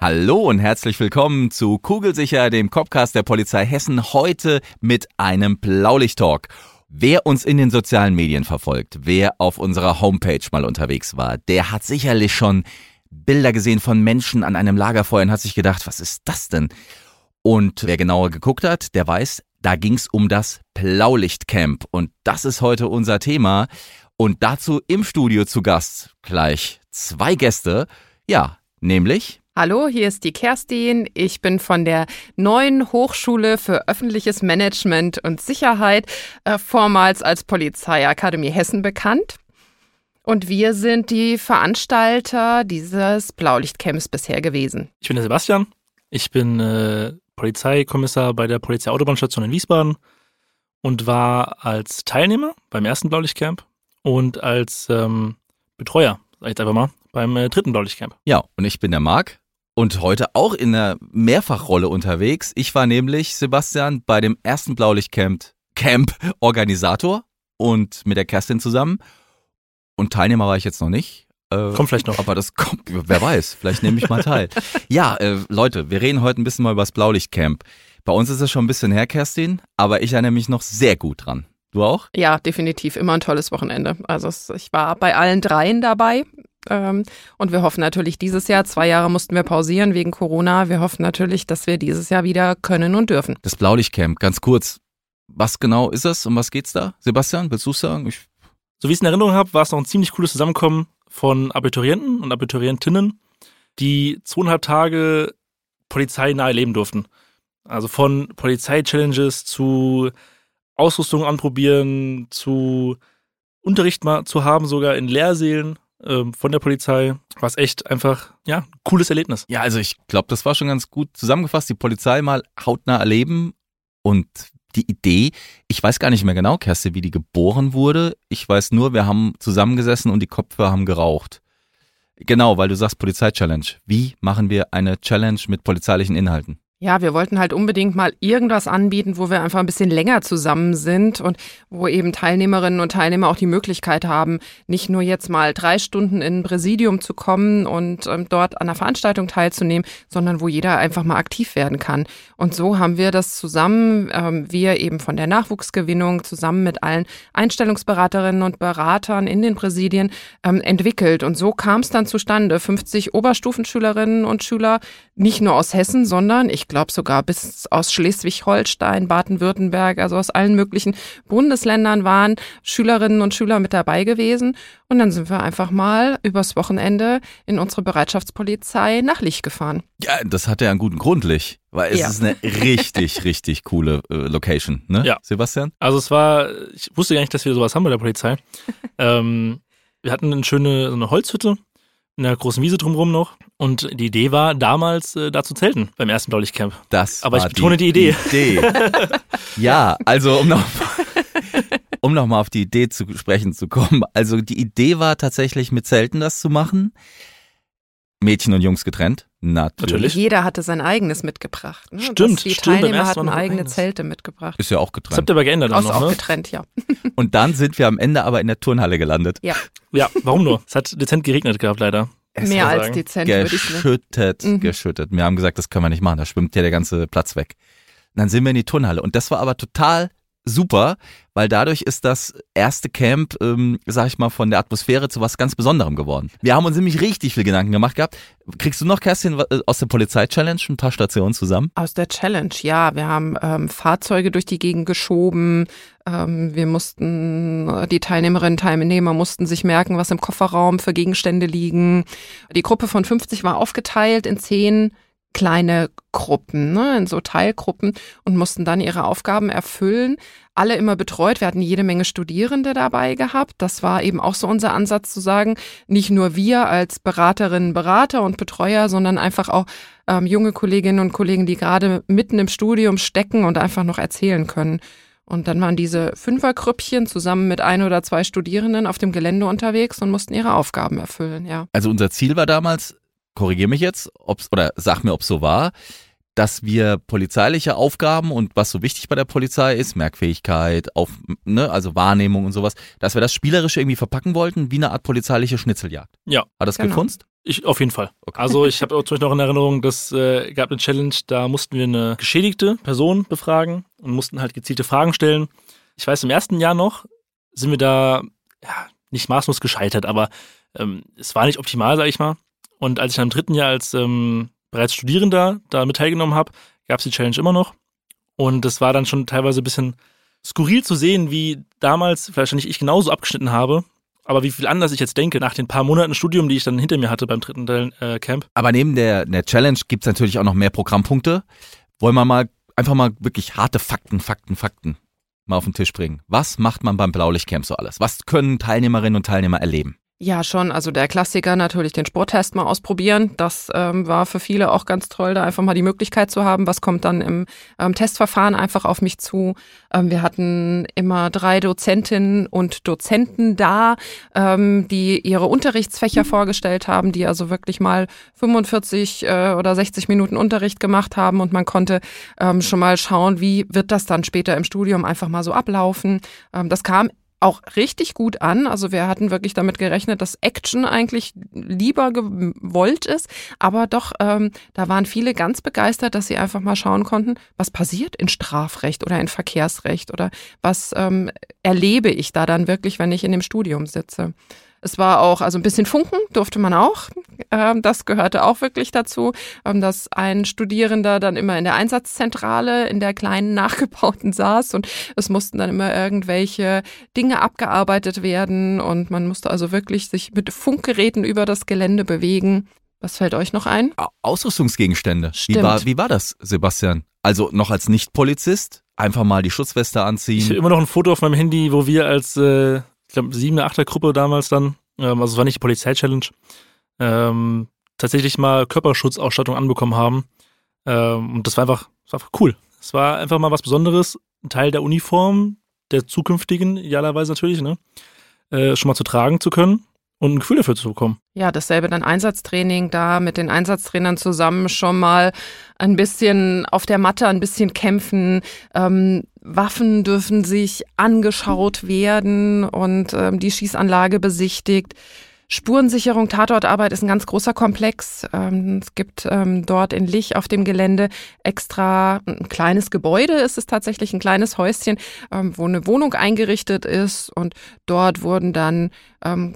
Hallo und herzlich willkommen zu Kugelsicher, dem Copcast der Polizei Hessen, heute mit einem Blaulicht-Talk. Wer uns in den sozialen Medien verfolgt, wer auf unserer Homepage mal unterwegs war, der hat sicherlich schon Bilder gesehen von Menschen an einem Lagerfeuer und hat sich gedacht, was ist das denn? Und wer genauer geguckt hat, der weiß, da ging's um das Blaulichtcamp. Und das ist heute unser Thema. Und dazu im Studio zu Gast gleich zwei Gäste. Ja, nämlich Hallo, hier ist die Kerstin. Ich bin von der neuen Hochschule für öffentliches Management und Sicherheit, äh, vormals als Polizeiakademie Hessen bekannt. Und wir sind die Veranstalter dieses Blaulichtcamps bisher gewesen. Ich bin der Sebastian. Ich bin äh, Polizeikommissar bei der Polizeiautobahnstation in Wiesbaden und war als Teilnehmer beim ersten Blaulichtcamp und als ähm, Betreuer, sag ich jetzt einfach mal, beim äh, dritten Blaulichtcamp. Ja, und ich bin der Marc und heute auch in einer Mehrfachrolle unterwegs. Ich war nämlich, Sebastian, bei dem ersten Blaulichtcamp Camp Organisator und mit der Kerstin zusammen. Und Teilnehmer war ich jetzt noch nicht. Äh, Kommt vielleicht noch. Aber das kommt, wer weiß, vielleicht nehme ich mal teil. ja, äh, Leute, wir reden heute ein bisschen mal über das Blaulichtcamp. Bei uns ist es schon ein bisschen her, Kerstin, aber ich erinnere mich noch sehr gut dran. Du auch? Ja, definitiv. Immer ein tolles Wochenende. Also ich war bei allen dreien dabei. Ähm, und wir hoffen natürlich dieses Jahr, zwei Jahre mussten wir pausieren wegen Corona. Wir hoffen natürlich, dass wir dieses Jahr wieder können und dürfen. Das Blaulichtcamp, ganz kurz. Was genau ist das? Um was geht's da? Sebastian, willst du sagen? Ich So wie ich es in Erinnerung habe, war es noch ein ziemlich cooles Zusammenkommen von Abiturienten und Abiturientinnen, die zweieinhalb Tage Polizei nahe leben durften. Also von Polizei-Challenges zu Ausrüstung anprobieren, zu Unterricht mal zu haben, sogar in Lehrsälen ähm, von der Polizei. War es echt einfach, ja, cooles Erlebnis. Ja, also ich glaube, das war schon ganz gut zusammengefasst. Die Polizei mal hautnah erleben und die Idee, ich weiß gar nicht mehr genau, Kerstin, wie die geboren wurde. Ich weiß nur, wir haben zusammengesessen und die Kopfhörer haben geraucht. Genau, weil du sagst Polizei-Challenge. Wie machen wir eine Challenge mit polizeilichen Inhalten? Ja, wir wollten halt unbedingt mal irgendwas anbieten, wo wir einfach ein bisschen länger zusammen sind und wo eben Teilnehmerinnen und Teilnehmer auch die Möglichkeit haben, nicht nur jetzt mal drei Stunden in ein Präsidium zu kommen und ähm, dort an der Veranstaltung teilzunehmen, sondern wo jeder einfach mal aktiv werden kann. Und so haben wir das zusammen, ähm, wir eben von der Nachwuchsgewinnung zusammen mit allen Einstellungsberaterinnen und Beratern in den Präsidien ähm, entwickelt. Und so kam es dann zustande. 50 Oberstufenschülerinnen und Schüler, nicht nur aus Hessen, sondern ich glaube sogar bis aus Schleswig-Holstein, Baden-Württemberg, also aus allen möglichen Bundesländern waren Schülerinnen und Schüler mit dabei gewesen. Und dann sind wir einfach mal übers Wochenende in unsere Bereitschaftspolizei nach Licht gefahren. Ja, das hat ja einen guten Grund, Lich, weil es Ja. ist eine richtig, richtig coole äh, Location, ne? Ja. Sebastian? Also es war, ich wusste gar nicht, dass wir sowas haben bei der Polizei. ähm, wir hatten eine schöne so eine Holzhütte in der großen Wiese drumherum noch. Und die Idee war damals äh, da zu zelten beim ersten Blaulichtcamp. Das Aber ich betone die Idee. Idee. ja, also um noch um noch mal auf die Idee zu sprechen zu kommen. Also die Idee war tatsächlich mit Zelten das zu machen. Mädchen und Jungs getrennt. Natürlich. Natürlich. Jeder hatte sein eigenes mitgebracht. Ne? Stimmt, Das, die stimmt, Teilnehmer hatten eigene eigenes. Zelte mitgebracht. Ist ja auch Das habt getrennt. ihr aber geändert Aus noch, auch ne? getrennt, ja. Und dann sind wir am Ende aber in der Turnhalle gelandet. Ja, Ja, warum nur? Es hat dezent geregnet gehabt, leider. Es mehr als sagen. dezent, würde ich sagen. geschüttet, Mhm. geschüttet. Wir haben gesagt, das können wir nicht machen, da schwimmt ja der ganze Platz weg. Und dann sind wir in die Turnhalle und das war aber total super, weil dadurch ist das erste Camp, ähm, sag ich mal, von der Atmosphäre zu was ganz Besonderem geworden. Wir haben uns nämlich richtig viel Gedanken gemacht gehabt. Kriegst du noch, Kerstin, äh, aus der Polizei-Challenge ein paar Stationen zusammen? Aus der Challenge, ja. Wir haben ähm, Fahrzeuge durch die Gegend geschoben. Ähm, wir mussten, die Teilnehmerinnen und Teilnehmer mussten sich merken, was im Kofferraum für Gegenstände liegen. Die Gruppe von 50 war aufgeteilt in zehn kleine Gruppen, ne, in so Teilgruppen und mussten dann ihre Aufgaben erfüllen. Alle immer betreut. Wir hatten jede Menge Studierende dabei gehabt. Das war eben auch so unser Ansatz zu sagen, nicht nur wir als Beraterinnen, Berater und Betreuer, sondern einfach auch ähm, junge Kolleginnen und Kollegen, die gerade mitten im Studium stecken und einfach noch erzählen können. Und dann waren diese Fünfergrüppchen zusammen mit ein oder zwei Studierenden auf dem Gelände unterwegs und mussten ihre Aufgaben erfüllen, ja. Also unser Ziel war damals, korrigiere mich jetzt, ob's, oder sag mir, ob es so war, dass wir polizeiliche Aufgaben und was so wichtig bei der Polizei ist, Merkfähigkeit, auf, ne, also Wahrnehmung und sowas, dass wir das spielerisch irgendwie verpacken wollten, wie eine Art polizeiliche Schnitzeljagd. Ja. Hat das Genau. gefunzt? Ich auf jeden Fall. Also ich habe zum Beispiel noch in Erinnerung, dass äh, gab eine Challenge, da mussten wir eine geschädigte Person befragen und mussten halt gezielte Fragen stellen. Ich weiß, im ersten Jahr noch sind wir da ja, nicht maßlos gescheitert, aber ähm, es war nicht optimal, sag ich mal. Und als ich dann im dritten Jahr als ähm, bereits Studierender da mit teilgenommen habe, gab es die Challenge immer noch. Und es war dann schon teilweise ein bisschen skurril zu sehen, wie damals vielleicht nicht ich genauso abgeschnitten habe, aber wie viel anders ich jetzt denke, nach den paar Monaten Studium, die ich dann hinter mir hatte beim dritten äh, Camp. Aber neben der, der Challenge gibt's natürlich auch noch mehr Programmpunkte. Wollen wir mal einfach mal wirklich harte Fakten, Fakten, Fakten mal auf den Tisch bringen. Was macht man beim Blaulichtcamp so alles? Was können Teilnehmerinnen und Teilnehmer erleben? Ja, schon. Also der Klassiker natürlich den Sporttest mal ausprobieren. Das ähm, war für viele auch ganz toll, da einfach mal die Möglichkeit zu haben. Was kommt dann im ähm, Testverfahren einfach auf mich zu? Ähm, wir hatten immer drei Dozentinnen und Dozenten da, ähm, die ihre Unterrichtsfächer vorgestellt haben, die also wirklich mal 45 äh, oder 60 Minuten Unterricht gemacht haben und man konnte ähm, schon mal schauen, wie wird das dann später im Studium einfach mal so ablaufen. Ähm, das kam auch richtig gut an. Also wir hatten wirklich damit gerechnet, dass Action eigentlich lieber gewollt ist. Aber doch, ähm, da waren viele ganz begeistert, dass sie einfach mal schauen konnten, was passiert in Strafrecht oder in Verkehrsrecht oder was ähm, erlebe ich da dann wirklich, wenn ich in dem Studium sitze. Es war auch, also ein bisschen Funken durfte man auch. Ähm, das gehörte auch wirklich dazu, ähm, dass ein Studierender dann immer in der Einsatzzentrale in der kleinen nachgebauten saß und es mussten dann immer irgendwelche Dinge abgearbeitet werden und man musste also wirklich sich mit Funkgeräten über das Gelände bewegen. Was fällt euch noch ein? Au- Ausrüstungsgegenstände. Wie war, wie war das, Sebastian? Also noch als Nicht-Polizist einfach mal die Schutzweste Ich habe anziehen. immer noch ein Foto auf meinem Handy, wo wir als, äh, ich glaube, sieben, achter Gruppe damals dann, ähm, also es war nicht die Polizei-Challenge, ähm, tatsächlich mal Körperschutzausstattung anbekommen haben. Ähm, und das war einfach, das war einfach cool. Es war einfach mal was Besonderes, ein Teil der Uniform, der zukünftigen, idealerweise natürlich, ne? Äh, schon mal zu tragen zu können und ein Gefühl dafür zu bekommen. Ja, dasselbe dann Einsatztraining da mit den Einsatztrainern zusammen schon mal ein bisschen auf der Matte, ein bisschen kämpfen. Ähm, Waffen dürfen sich angeschaut werden und ähm, die Schießanlage besichtigt. Spurensicherung, Tatortarbeit ist ein ganz großer Komplex. Ähm, es gibt ähm, dort in Lich auf dem Gelände extra ein kleines Gebäude, ist es tatsächlich ein kleines Häuschen, ähm, wo eine Wohnung eingerichtet ist und dort wurden dann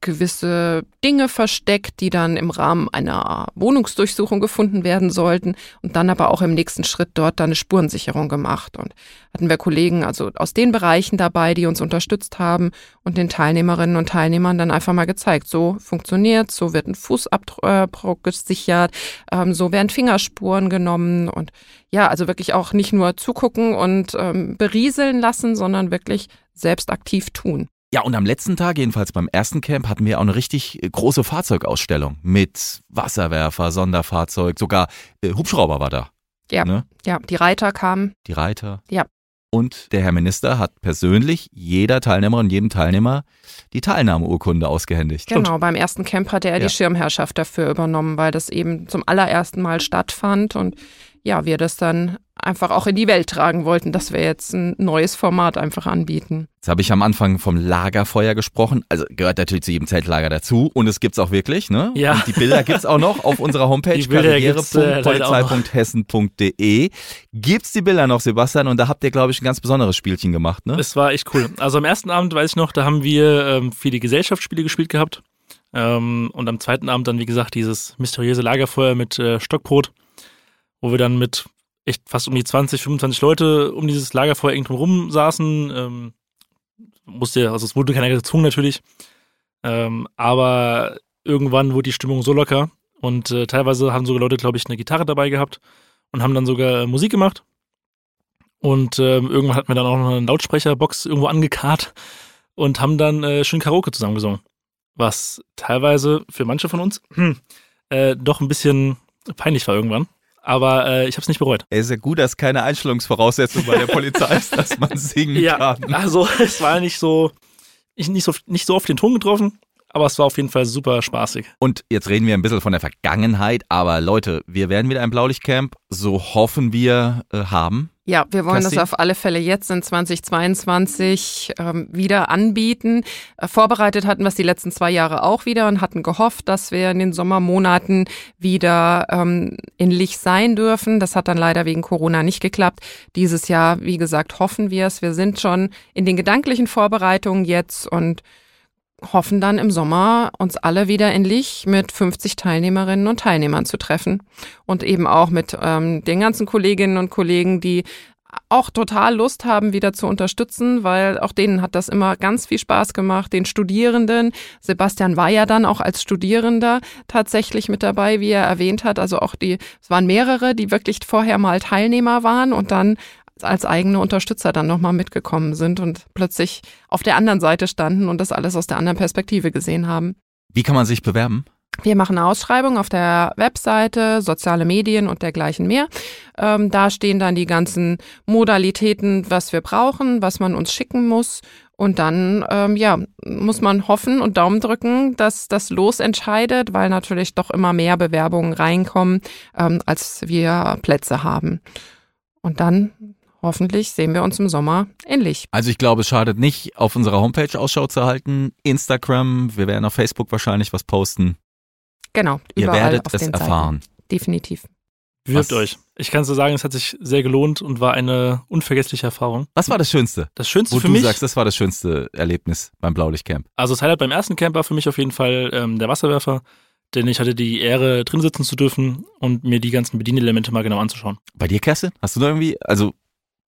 gewisse Dinge versteckt, die dann im Rahmen einer Wohnungsdurchsuchung gefunden werden sollten und dann aber auch im nächsten Schritt dort dann eine Spurensicherung gemacht. Und hatten wir Kollegen also aus den Bereichen dabei, die uns unterstützt haben und den Teilnehmerinnen und Teilnehmern dann einfach mal gezeigt, so funktioniert, so wird ein Fußabdruck gesichert, ähm, so werden Fingerspuren genommen und ja, also wirklich auch nicht nur zugucken und ähm, berieseln lassen, sondern wirklich selbst aktiv tun. Ja, und am letzten Tag, jedenfalls beim ersten Camp, hatten wir auch eine richtig äh, große Fahrzeugausstellung mit Wasserwerfer, Sonderfahrzeug, sogar äh, Hubschrauber war da. Ja. Ne? Ja, die Reiter kamen. Die Reiter. Ja. Und der Herr Minister hat persönlich jeder Teilnehmerin und jedem Teilnehmer die Teilnahmeurkunde ausgehändigt. Genau, beim ersten Camp hatte er Ja. die Schirmherrschaft dafür übernommen, weil das eben zum allerersten Mal stattfand und ja, wir das dann einfach auch in die Welt tragen wollten, dass wir jetzt ein neues Format einfach anbieten. Jetzt habe ich am Anfang vom Lagerfeuer gesprochen. Also gehört natürlich zu jedem Zeltlager dazu. Und es gibt's auch wirklich, ne? Ja. Und die Bilder gibt's auch noch auf unserer Homepage äh, noch. karriere.polizei.hessen.de. Gibt's die Bilder noch, Sebastian? Und da habt ihr, glaube ich, ein ganz besonderes Spielchen gemacht, ne? Es war echt cool. Also am ersten Abend weiß ich noch, da haben wir ähm, viele Gesellschaftsspiele gespielt gehabt. Ähm, und am zweiten Abend dann, wie gesagt, dieses mysteriöse Lagerfeuer mit äh, Stockbrot, wo wir dann mit echt fast um die 20, 25 Leute um dieses Lagerfeuer irgendwo rum saßen. Ähm, musste, also es wurde keiner gezwungen natürlich. Ähm, aber irgendwann wurde die Stimmung so locker Und äh, teilweise haben sogar Leute, glaube ich, eine Gitarre dabei gehabt und haben dann sogar Musik gemacht. Und ähm, irgendwann hatten wir dann auch noch eine Lautsprecherbox irgendwo angekarrt und haben dann äh, schön Karaoke zusammengesungen. Was teilweise für manche von uns hm, äh, doch ein bisschen peinlich war irgendwann. Aber äh, ich habe es nicht bereut. Es ist ja gut, dass keine Einstellungsvoraussetzung bei der Polizei ist, dass man singen Ja, kann. also es war nicht so, ich nicht so, nicht so auf den Ton getroffen, aber es war auf jeden Fall super spaßig. Und jetzt reden wir ein bisschen von der Vergangenheit, aber Leute, wir werden wieder ein Blaulichtcamp, so hoffen wir, äh, haben. Ja, wir wollen Kerstin? das auf alle Fälle jetzt in 2022 ähm, wieder anbieten. Äh, vorbereitet hatten wir es die letzten zwei Jahre auch wieder und hatten gehofft, dass wir in den Sommermonaten wieder ähm, in Lich sein dürfen. Das hat dann leider wegen Corona nicht geklappt. Dieses Jahr, wie gesagt, hoffen wir es. Wir sind schon in den gedanklichen Vorbereitungen jetzt und hoffen dann im Sommer uns alle wieder in Lich mit 50 Teilnehmerinnen und Teilnehmern zu treffen und eben auch mit ähm, den ganzen Kolleginnen und Kollegen, die auch total Lust haben, wieder zu unterstützen, weil auch denen hat das immer ganz viel Spaß gemacht, den Studierenden. Sebastian war ja dann auch als Studierender tatsächlich mit dabei, wie er erwähnt hat. Also auch die, es waren mehrere, die wirklich vorher mal Teilnehmer waren und dann als eigene Unterstützer dann nochmal mitgekommen sind und plötzlich auf der anderen Seite standen und das alles aus der anderen Perspektive gesehen haben. Wie kann man sich bewerben? Wir machen eine Ausschreibung auf der Webseite, soziale Medien und dergleichen mehr. Ähm, da stehen dann die ganzen Modalitäten, was wir brauchen, was man uns schicken muss. Und dann, ähm, ja, muss man hoffen und Daumen drücken, dass das Los entscheidet, weil natürlich doch immer mehr Bewerbungen reinkommen, ähm, als wir Plätze haben. Und dann hoffentlich sehen wir uns im Sommer ähnlich. Also ich glaube, es schadet nicht, auf unserer Homepage Ausschau zu halten. Instagram, wir werden auf Facebook wahrscheinlich was posten. Genau, Ihr überall werdet auf es den erfahren. Seiten. Definitiv. Wirbt Was- euch. Ich kann so sagen, es hat sich sehr gelohnt und war eine unvergessliche Erfahrung. Was war das Schönste? Das Schönste Wo für du mich, sagst, das war das schönste Erlebnis beim Blaulichtcamp. also das Highlight beim ersten Camp war für mich auf jeden Fall ähm, der Wasserwerfer, denn ich hatte die Ehre, drin sitzen zu dürfen und mir die ganzen Bedienelemente mal genau anzuschauen. Bei dir, Kerstin? Hast du da irgendwie, also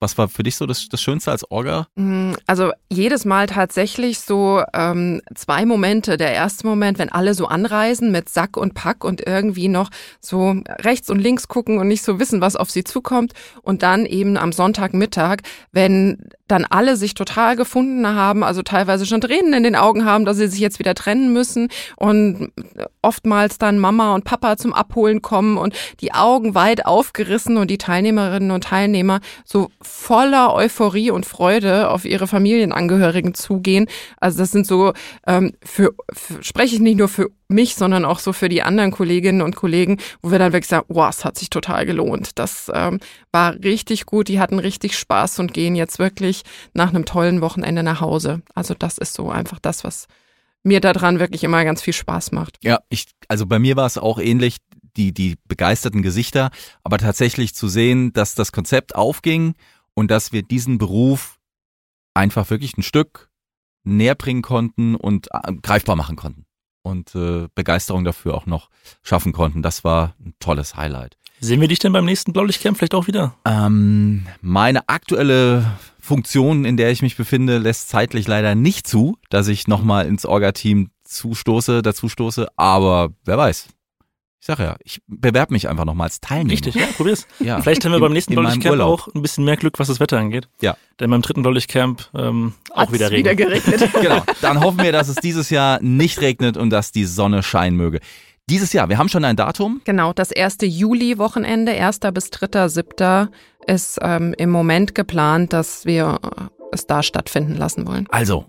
was war für dich so das, das Schönste als Orga? Mm, Also jedes Mal tatsächlich so ähm, zwei Momente. Der erste Moment, wenn alle so anreisen mit Sack und Pack und irgendwie noch so rechts und links gucken und nicht so wissen, was auf sie zukommt. Und dann eben am Sonntagmittag, wenn dann alle sich total gefunden haben, also teilweise schon Tränen in den Augen haben, dass sie sich jetzt wieder trennen müssen und oftmals dann Mama und Papa zum Abholen kommen und die Augen weit aufgerissen und die Teilnehmerinnen und Teilnehmer so voller Euphorie und Freude auf ihre Familienangehörigen zugehen. Also das sind so, ähm, für, für spreche ich nicht nur für mich, sondern auch so für die anderen Kolleginnen und Kollegen, wo wir dann wirklich sagen, wow, es hat sich total gelohnt. Das ähm, war richtig gut, die hatten richtig Spaß und gehen jetzt wirklich nach einem tollen Wochenende nach Hause. Also das ist so einfach das, was mir daran wirklich immer ganz viel Spaß macht. Ja, ich, also bei mir war es auch ähnlich, die, die begeisterten Gesichter, aber tatsächlich zu sehen, dass das Konzept aufging und dass wir diesen Beruf einfach wirklich ein Stück näher bringen konnten und äh, greifbar machen konnten. Und äh, Begeisterung dafür auch noch schaffen konnten. Das war ein tolles Highlight. Sehen wir dich denn beim nächsten Blaulichtcamp vielleicht auch wieder? Ähm, meine aktuelle Funktion, in der ich mich befinde, lässt zeitlich leider nicht zu, dass ich nochmal ins Orga-Team zustoße, dazu stoße, aber wer weiß. Ich sage ja, ich bewerbe mich einfach nochmal als Teilnehmer. Richtig, ja, probier's. Ja. Vielleicht haben wir In- beim nächsten Blaulichtcamp Urlaub. auch ein bisschen mehr Glück, was das Wetter angeht. Ja. Denn beim dritten Blaulichtcamp ähm, auch wieder Regen. wieder geregnet. Genau. Dann hoffen wir, dass es dieses Jahr nicht regnet und dass die Sonne scheinen möge. Dieses Jahr, wir haben schon ein Datum. Genau, das erste Juli-Wochenende, 1. bis 3.7. ist ähm, im Moment geplant, dass wir äh, es da stattfinden lassen wollen. Also,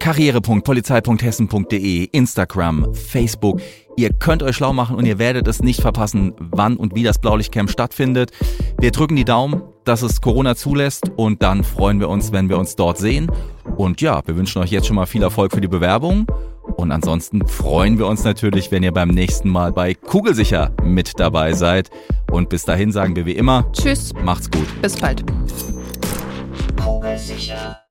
karriere.polizei.hessen.de, Instagram, Facebook. Ihr könnt euch schlau machen und ihr werdet es nicht verpassen, wann und wie das Blaulichtcamp stattfindet. Wir drücken die Daumen, dass es Corona zulässt und dann freuen wir uns, wenn wir uns dort sehen. Und ja, wir wünschen euch jetzt schon mal viel Erfolg für die Bewerbung. Und ansonsten freuen wir uns natürlich, wenn ihr beim nächsten Mal bei Kugelsicher mit dabei seid. Und bis dahin sagen wir wie immer, Tschüss, macht's gut. bis bald. Kugelsicher.